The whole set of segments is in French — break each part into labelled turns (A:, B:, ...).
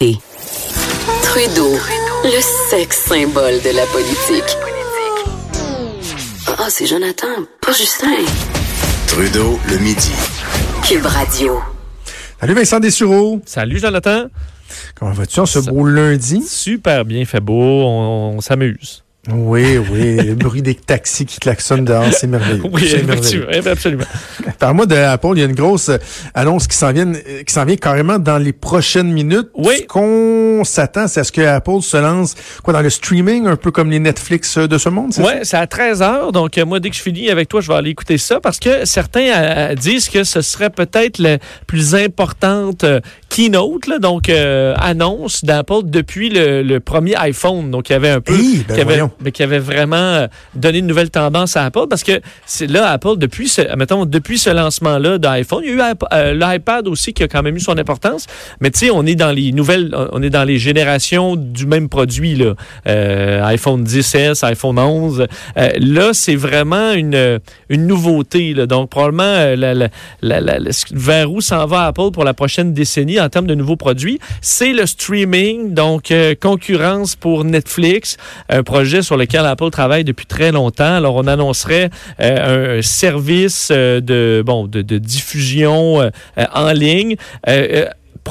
A: Trudeau, le sexe symbole de la politique. Ah, c'est Jonathan, pas Justin.
B: Trudeau, le midi.
A: Cube Radio.
C: Salut Vincent Dessureau.
D: Salut Jonathan.
C: Comment vas-tu en ce beau lundi?
D: Super bien, fait beau, on, on s'amuse.
C: Oui, oui, le bruit des taxis qui klaxonnent dehors, c'est merveilleux.
D: Oui,
C: C'est merveilleux.
D: effectivement, absolument.
C: Par-moi de Apple, il y a une grosse annonce qui s'en vient, qui s'en vient carrément dans les prochaines minutes.
D: Oui.
C: Ce qu'on s'attend, c'est à ce que Apple se lance quoi dans le streaming, un peu comme les Netflix de ce monde, c'est
D: Oui, c'est à 13 h Donc, euh, moi, dès que je finis avec toi, je vais aller écouter ça parce que certains euh, disent que ce serait peut-être la plus importante euh, keynote, là, donc euh, annonce d'Apple depuis le, le premier iPhone. Donc, il y avait un peu.
C: Ben
D: avait. Mais qui avait vraiment euh, donné une nouvelle tendance à Apple parce que c'est là, Apple, depuis ce, depuis ce lancement-là d'iPhone, il y a eu euh, l'iPad aussi qui a quand même eu son importance. Mais tu sais, on est dans les nouvelles, on est dans les générations du même produit, là. Euh, iPhone 10S, iPhone 11. Euh, là, c'est vraiment une, une nouveauté. Là. Donc, probablement, vers où s'en va Apple pour la prochaine décennie en termes de nouveaux produits, c'est le streaming, donc concurrence pour Netflix, un projet sur lequel Apple travaille depuis très longtemps. Alors, on annoncerait euh, un service euh, de, bon, de, diffusion euh, en ligne.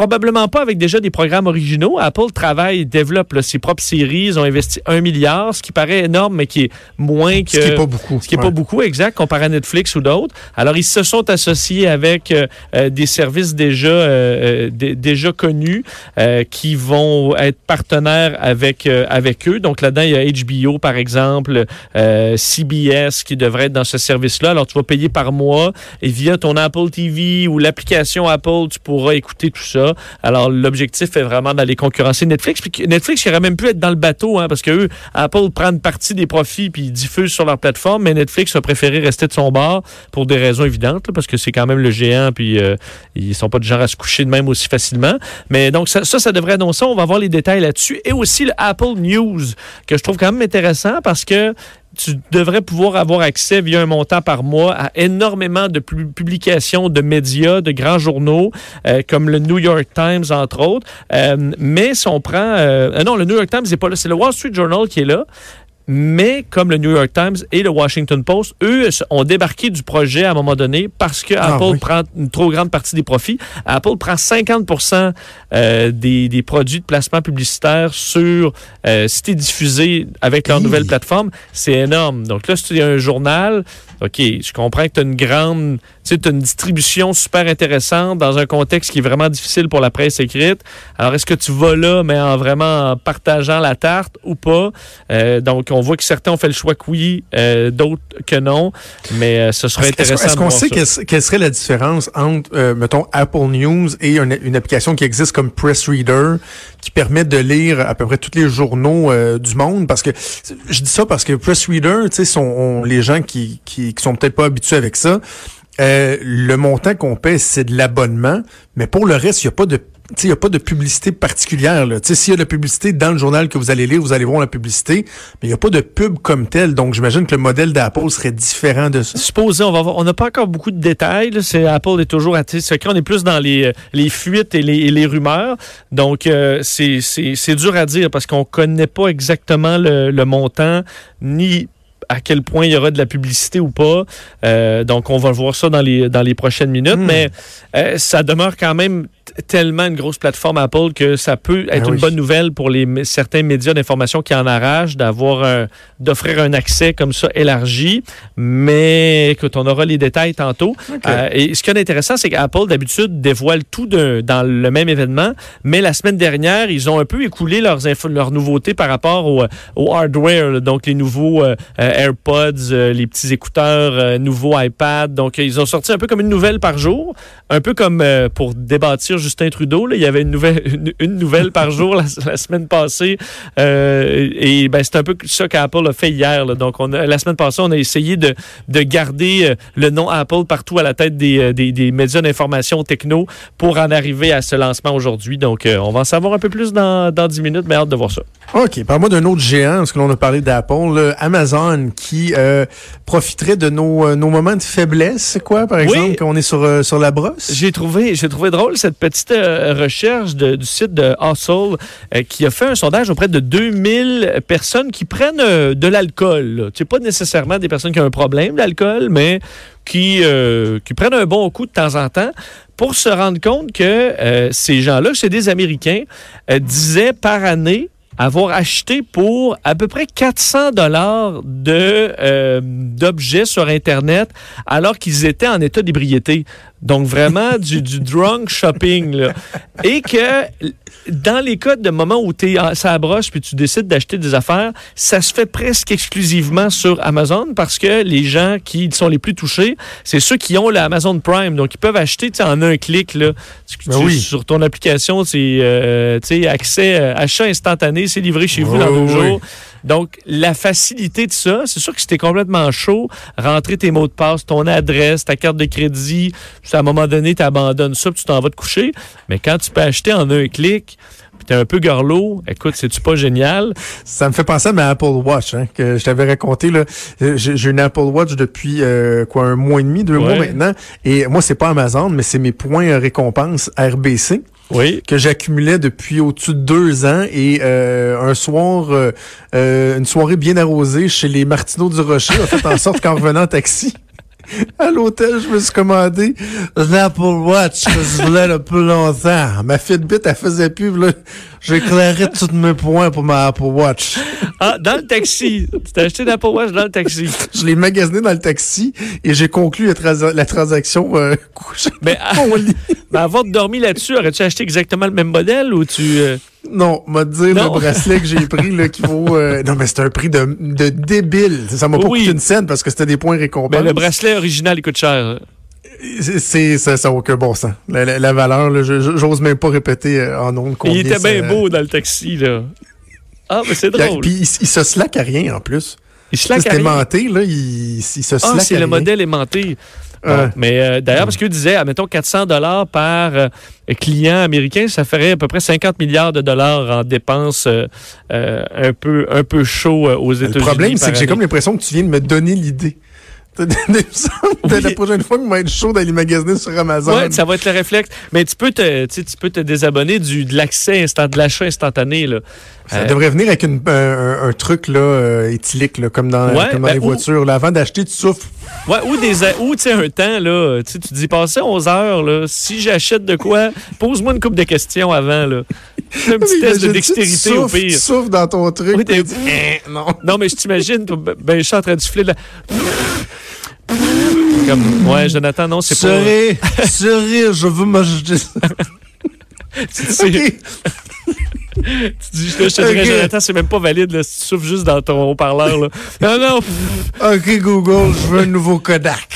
D: Probablement pas avec déjà des programmes originaux. Apple travaille, développe là, ses propres séries. Ils ont investi un milliard, ce qui paraît énorme, mais qui est moins que...
C: Ce qui est pas beaucoup.
D: Ce qui n'est
C: Ouais.
D: pas beaucoup, exact, comparé à Netflix ou d'autres. Alors, ils se sont associés avec euh, euh, des services déjà, euh, euh, dé- déjà connus euh, qui vont être partenaires avec, avec eux. Donc, là-dedans, il y a HBO, par exemple, euh, CBS qui devrait être dans ce service-là. Alors, tu vas payer par mois et via ton Apple TV ou l'application Apple, tu pourras écouter tout ça. Alors, l'objectif est vraiment d'aller concurrencer Netflix. Puis Netflix, aurait même pu être dans le bateau, hein, parce que eux, Apple prend une partie des profits puis ils diffusent sur leur plateforme, mais Netflix a préféré rester de son bord pour des raisons évidentes, parce que c'est quand même le géant, puis euh, ils sont pas du genre à se coucher de même aussi facilement. Mais donc, ça, ça, ça devrait annoncer. On va voir les détails là-dessus. Et aussi le Apple News, que je trouve quand même intéressant parce que tu devrais pouvoir avoir accès via un montant par mois à énormément de pu- publications de médias, de grands journaux, euh, comme le New York Times, entre autres. Euh, mais si on prend... euh, euh, non, le New York Times n'est pas là. C'est le Wall Street Journal qui est là. Mais comme le New York Times et le Washington Post, eux ont débarqué du projet à un moment donné parce que
C: Ah
D: Apple
C: oui.
D: prend une trop grande partie des profits. Apple prend 50% euh, des, des produits de placement publicitaire sur euh, diffusé avec leur nouvelle plateforme. C'est énorme. Donc là, si tu as un journal, OK, je comprends que tu as une grande, tu sais, une distribution super intéressante dans un contexte qui est vraiment difficile pour la presse écrite. Alors, est-ce que tu vas là, mais en vraiment en partageant la tarte ou pas? Euh, donc, on voit que certains ont fait le choix que oui, euh, d'autres que non. Mais euh, ce serait
C: Est-ce
D: intéressant
C: est-ce qu'on sait quelle, quelle serait la différence entre, mettons, Apple News et une, une application qui existe comme Press Reader, qui permet de lire à peu près tous les journaux euh, du monde? Parce que je dis ça parce que Press Reader, tu sais, sont on- les gens qui, qui, sont peut-être pas habitués avec ça. euh, le montant qu'on paie, c'est de l'abonnement, mais pour le reste, il n'y a pas de il n'y a pas de publicité particulière. S'il y a de la publicité dans le journal que vous allez lire, vous allez voir la publicité, mais il n'y a pas de pub comme telle. Donc, j'imagine que le modèle d'Apple serait différent de ça.
D: Supposé, on va voir. On n'a pas encore beaucoup de détails. là. C'est Apple est toujours à secret. On est plus dans les, euh, les fuites et les, les rumeurs. Donc euh, c'est dur à dire parce qu'on connaît pas exactement le, le montant ni à quel point il y aura de la publicité ou pas. Euh, donc, on va voir ça dans les, dans les prochaines minutes.
C: Hmm.
D: Mais euh, ça demeure quand même tellement une grosse plateforme Apple que ça peut être
C: Ah
D: une bonne nouvelle pour les, certains médias d'information qui en arrachent d'avoir d'offrir un accès comme ça élargi. Mais écoute, on aura les détails tantôt. Euh, et ce qui est intéressant, c'est qu'Apple, d'habitude, dévoile tout dans le même événement. Mais la semaine dernière, ils ont un peu écoulé leurs, leurs nouveautés par rapport au, au hardware. donc, les nouveaux euh, AirPods, euh, les petits écouteurs, euh, nouveaux iPad. Donc, ils ont sorti un peu comme une nouvelle par jour. Un peu comme euh, pour débâtir Justin Trudeau. il y avait une nouvelle, une, nouvelle par jour la, semaine passée. Et ben, c'est un peu ça qu'Apple a fait hier. Donc, on a, la semaine passée, on a essayé de, de garder le nom Apple partout à la tête des, des, des médias d'information techno pour en arriver à ce lancement aujourd'hui. Donc, on va en savoir un peu plus dans, dans 10 minutes, mais hâte de voir ça.
C: OK. Parle-moi d'un autre géant, parce que l'on a parlé d'Apple, Amazon, Qui euh, profiterait de nos, euh, nos moments de faiblesse, quoi, par exemple, quand on est sur, euh, sur la brosse?
D: J'ai trouvé, j'ai trouvé drôle cette petite euh, recherche de- du site de Hustle qui a fait un sondage auprès de 2000 personnes qui prennent de l'alcool. sais, pas nécessairement des personnes qui ont un problème d'alcool, mais qui, euh, qui prennent un bon coup de temps en temps pour se rendre compte que euh, ces gens-là, c'est des Américains, euh, disaient par année avoir acheté pour à peu près 400 dollars de euh, d'objets sur internet alors qu'ils étaient en état d'ébriété. Donc vraiment du, du drunk shopping et que dans les cas de moments où tu es ça broche puis tu décides d'acheter des affaires, ça se fait presque exclusivement sur Amazon parce que les gens qui sont les plus touchés, c'est ceux qui ont le Amazon Prime. Donc ils peuvent acheter en un clic là, Tu-
C: Ben
D: tu-
C: oui.
D: sur ton application, c'est euh, tu sais, accès euh, achat instantané, c'est livré chez vous dans le
C: oui,
D: jour. Donc, la facilité de ça, c'est sûr que c'était complètement chaud. Rentrer tes mots de passe, ton adresse, ta carte de crédit, puis à un moment donné, tu abandonnes ça, puis tu t'en vas te coucher. Mais quand tu peux acheter en un clic, puis t'es un peu garlot, écoute, c'est-tu pas génial?
C: Ça me fait penser à ma Apple Watch, hein, que je t'avais raconté. là. J'ai une Apple Watch depuis euh, quoi un mois et demi, deux mois maintenant. Et moi, c'est pas Amazon, mais c'est mes points euh, récompenses RBC
D: Oui.
C: que j'accumulais depuis au-dessus de deux ans. Et euh, un soir, euh, euh, une soirée bien arrosée chez les Martineaux du Rocher a fait en sorte qu'en revenant en taxi à l'hôtel, je me suis commandé l'Apple Watch que je voulais depuis longtemps. Ma Fitbit, elle faisait plus. là. J'éclairais tous mes points pour ma Apple Watch.
D: Ah, dans le taxi. tu t'as acheté l'Apple Watch dans le taxi.
C: Je l'ai magasiné dans le taxi et j'ai conclu la, transa- la transaction euh.
D: Mais avant de dormir là-dessus, aurais-tu acheté exactement le même modèle ou tu... euh,
C: Non, m'a dire
D: Non.
C: le bracelet que j'ai pris là, qui vaut. euh, non, mais c'est un prix de, de débile. Ça m'a pas
D: Oui.
C: coûté une scène parce que c'était des points récompenses.
D: Ben, le bracelet original, il coûte cher.
C: C'est, ça, ça n'a aucun bon sens. La, la- la valeur, là, j'ose même pas répéter euh, en
D: Et
C: combien
D: il était
C: ça-
D: bien beau dans le taxi, là. Ah, mais c'est drôle.
C: puis il, il se slack à rien en plus.
D: il laque à
C: C'était
D: rien.
C: menté, là, il, il se slack
D: Ah, c'est le
C: rien.
D: modèle aimanté. Bon,
C: Ouais.
D: mais euh, d'ailleurs, parce qu'il disait, admettons 400 dollars par euh, client américain, ça ferait à peu près 50 milliards de dollars en dépenses euh, euh, un peu un peu chaud euh, aux États-Unis.
C: Le problème, c'est que j'ai comme l'impression que tu viens de me donner l'idée. Que
D: Oui.
C: La prochaine fois, il va être chaud d'aller magasiner sur Amazon.
D: Ouais, ça va être le réflexe. Mais tu peux te, tu peux te désabonner du, de l'accès instant, de l'achat instantané. Là.
C: Ça
D: Euh,
C: devrait venir avec une- un, truc là, euh, éthylique, là, comme dans,
D: Ouais,
C: comme dans
D: ben,
C: les
D: ou-
C: voitures. Là. Avant d'acheter, tu souffles.
D: Ouais, ou des ou un temps là, tu tu dis passer 11 heures là, si j'achète de quoi, pose-moi une couple de questions avant là. Un petit test de dextérité au pire.
C: Tu souffles dans ton truc.
D: Oui,
C: Eh, non.
D: Non, mais je t'imagine, ben, ben, je suis en train de souffler de la... Comme, ouais, Jonathan, non, c'est pas...
C: Souris, je veux m'acheter ça.
D: Tu, dis, je te dirais. Jonathan, c'est même pas valide, là, si tu souffles juste dans ton haut-parleur, là. Non, non, pff,
C: OK, Google, je veux un nouveau Kodak.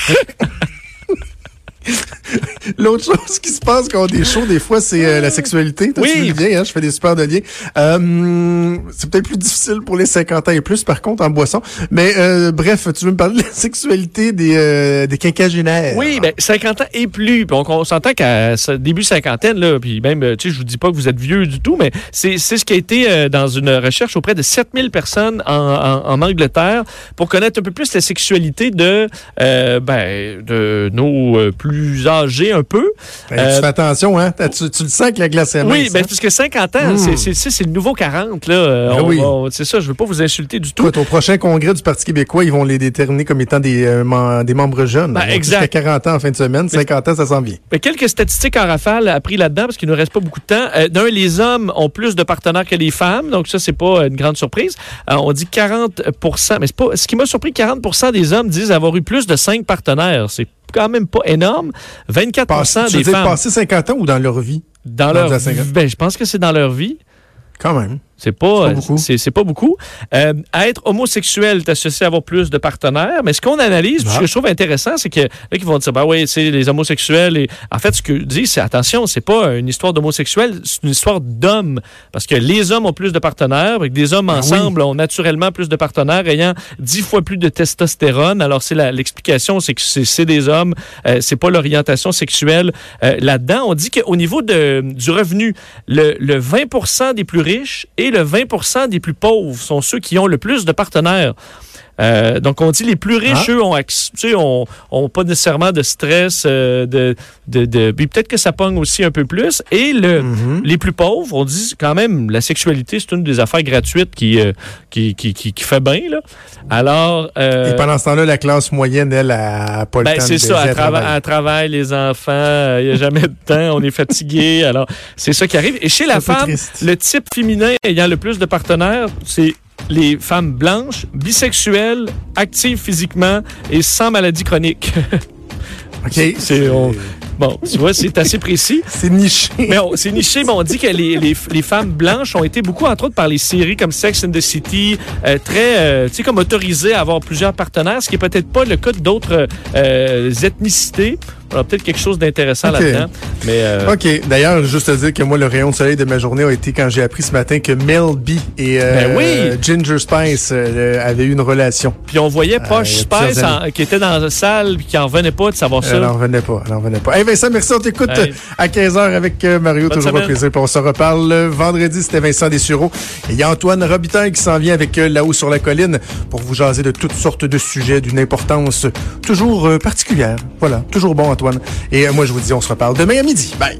C: L'autre chose qui se passe quand on est chaud, des fois, c'est euh, la sexualité. Toi,
D: Oui.
C: Le lien, hein, je fais des super de liens. Euh, c'est peut-être plus difficile pour les 50 ans et plus, par contre, en boisson. Mais euh, bref, tu veux me parler de la sexualité des, euh, des quinquagénaires?
D: Oui, ben 50 ans et plus. Puis on, on s'entend qu'à début cinquantaine, là, puis même, euh, tu sais, je vous dis pas que vous êtes vieux du tout, mais c'est c'est ce qui a été dans une recherche auprès de 7000 personnes en, en- en Angleterre pour connaître un peu plus la sexualité de, euh, ben, de nos plus âgés un peu.
C: Ben,
D: Euh,
C: tu fais attention, hein? Tu, tu le sens que la glace est
D: Oui,
C: mince,
D: ben,
C: hein?
D: parce que 50 ans,
C: Mm.
D: c'est- c'est c'est- c'est le nouveau 40. là. Euh,
C: Ben oui.
D: C'est ça, je veux pas vous insulter du tout.
C: Écoute, au prochain congrès du Parti québécois, ils vont les déterminer comme étant des, euh, des membres jeunes.
D: Ben.
C: Jusqu'à 40 ans en fin de semaine. 50 ans, ça s'en vient.
D: Mais quelques statistiques en rafale appris là-dedans, parce qu'il nous reste pas beaucoup de temps. Euh, D'un, les hommes ont plus de partenaires que les femmes, donc ça, c'est pas euh, une grande surprise. Euh, on dit 40% mais c'est pas. Ce qui m'a surpris, 40 des hommes disent avoir eu plus de 5 partenaires. C'est quand même pas énorme. 24
C: Passe- tu veux
D: des
C: dire
D: femmes
C: passer 50 ans ou dans leur vie?
D: dans
C: rendu
D: leur
C: 50.
D: ben, je pense que c'est dans leur vie.
C: Quand même.
D: C'est pas, c'est pas beaucoup. Euh, être homosexuel est associé à avoir plus de partenaires, mais ce qu'on analyse, ce que je trouve intéressant, c'est que là, qui vont dire, bah oui, c'est les homosexuels. Et en fait, ce que dit, c'est attention, c'est pas une histoire d'homosexuels, c'est une histoire d'hommes, parce que les hommes ont plus de partenaires, et que des hommes
C: oui.
D: ensemble ont naturellement plus de partenaires, ayant dix fois plus de testostérone. Alors c'est l'explication, c'est que c'est c'est des hommes, euh, c'est pas l'orientation sexuelle euh, là-dedans. On dit qu'au niveau de, du revenu, le, le 20 des plus riches et le 20% des plus pauvres sont ceux qui ont le plus de partenaires. Euh, donc, on dit les plus riches,
C: Ah.
D: eux, ont, acc- tu sais, ont, ont pas nécessairement de stress, euh, de, de, de- puis peut-être que ça pogne aussi un peu plus. Et le,
C: Mhm.
D: les plus pauvres, on dit quand même, la sexualité, c'est une des affaires gratuites qui, euh, qui, qui, qui, qui fait bien, là. Alors, euh,
C: Et pendant ce temps-là, la classe moyenne, elle, a pas le
D: ben,
C: temps de
D: c'est ça,
C: elle
D: trava-
C: travaille.
D: travail, les enfants, il n'y a jamais de temps, on est fatigué. Alors, c'est ça qui arrive. Et chez la femme, le type féminin ayant le plus de partenaires, c'est les femmes blanches, bisexuelles, actives physiquement et sans maladie chronique.
C: OK.
D: c'est- on- bon, tu vois, c'est assez précis.
C: C'est niché.
D: Mais c'est niché, mais on dit que les, les, les femmes blanches ont été beaucoup, entre autres, par les séries comme Sex and the City, euh, très, euh, tu sais, comme autorisées à avoir plusieurs partenaires, ce qui est peut-être pas le cas d'autres euh, ethnicités. Peut-être quelque chose d'intéressant
C: Ok.
D: là-dedans. Mais euh,
C: OK. D'ailleurs, juste te dire que moi, le rayon de soleil de ma journée a été quand j'ai appris ce matin que Mel B et euh,
D: Ben oui.
C: Ginger Spice euh, avaient eu une relation.
D: puis on voyait
C: plusieurs
D: Spice en- qui était dans la salle puis qui en revenait pas de savoir ça.
C: Elle n'en revenait pas. Elle en revenait pas. Hey Vincent, merci. On t'écoute
D: Hey.
C: à 15h avec Mario.
D: Bonne
C: toujours un plaisir. Puis on se reparle le vendredi. C'était Vincent Dessureau. Et il y a Antoine Robitaille qui s'en vient avec là-haut sur la colline pour vous jaser de toutes sortes de sujets d'une importance toujours particulière. Voilà. Toujours bon, Antoine. Et euh, moi, je vous dis, on se reparle demain à midi. Bye.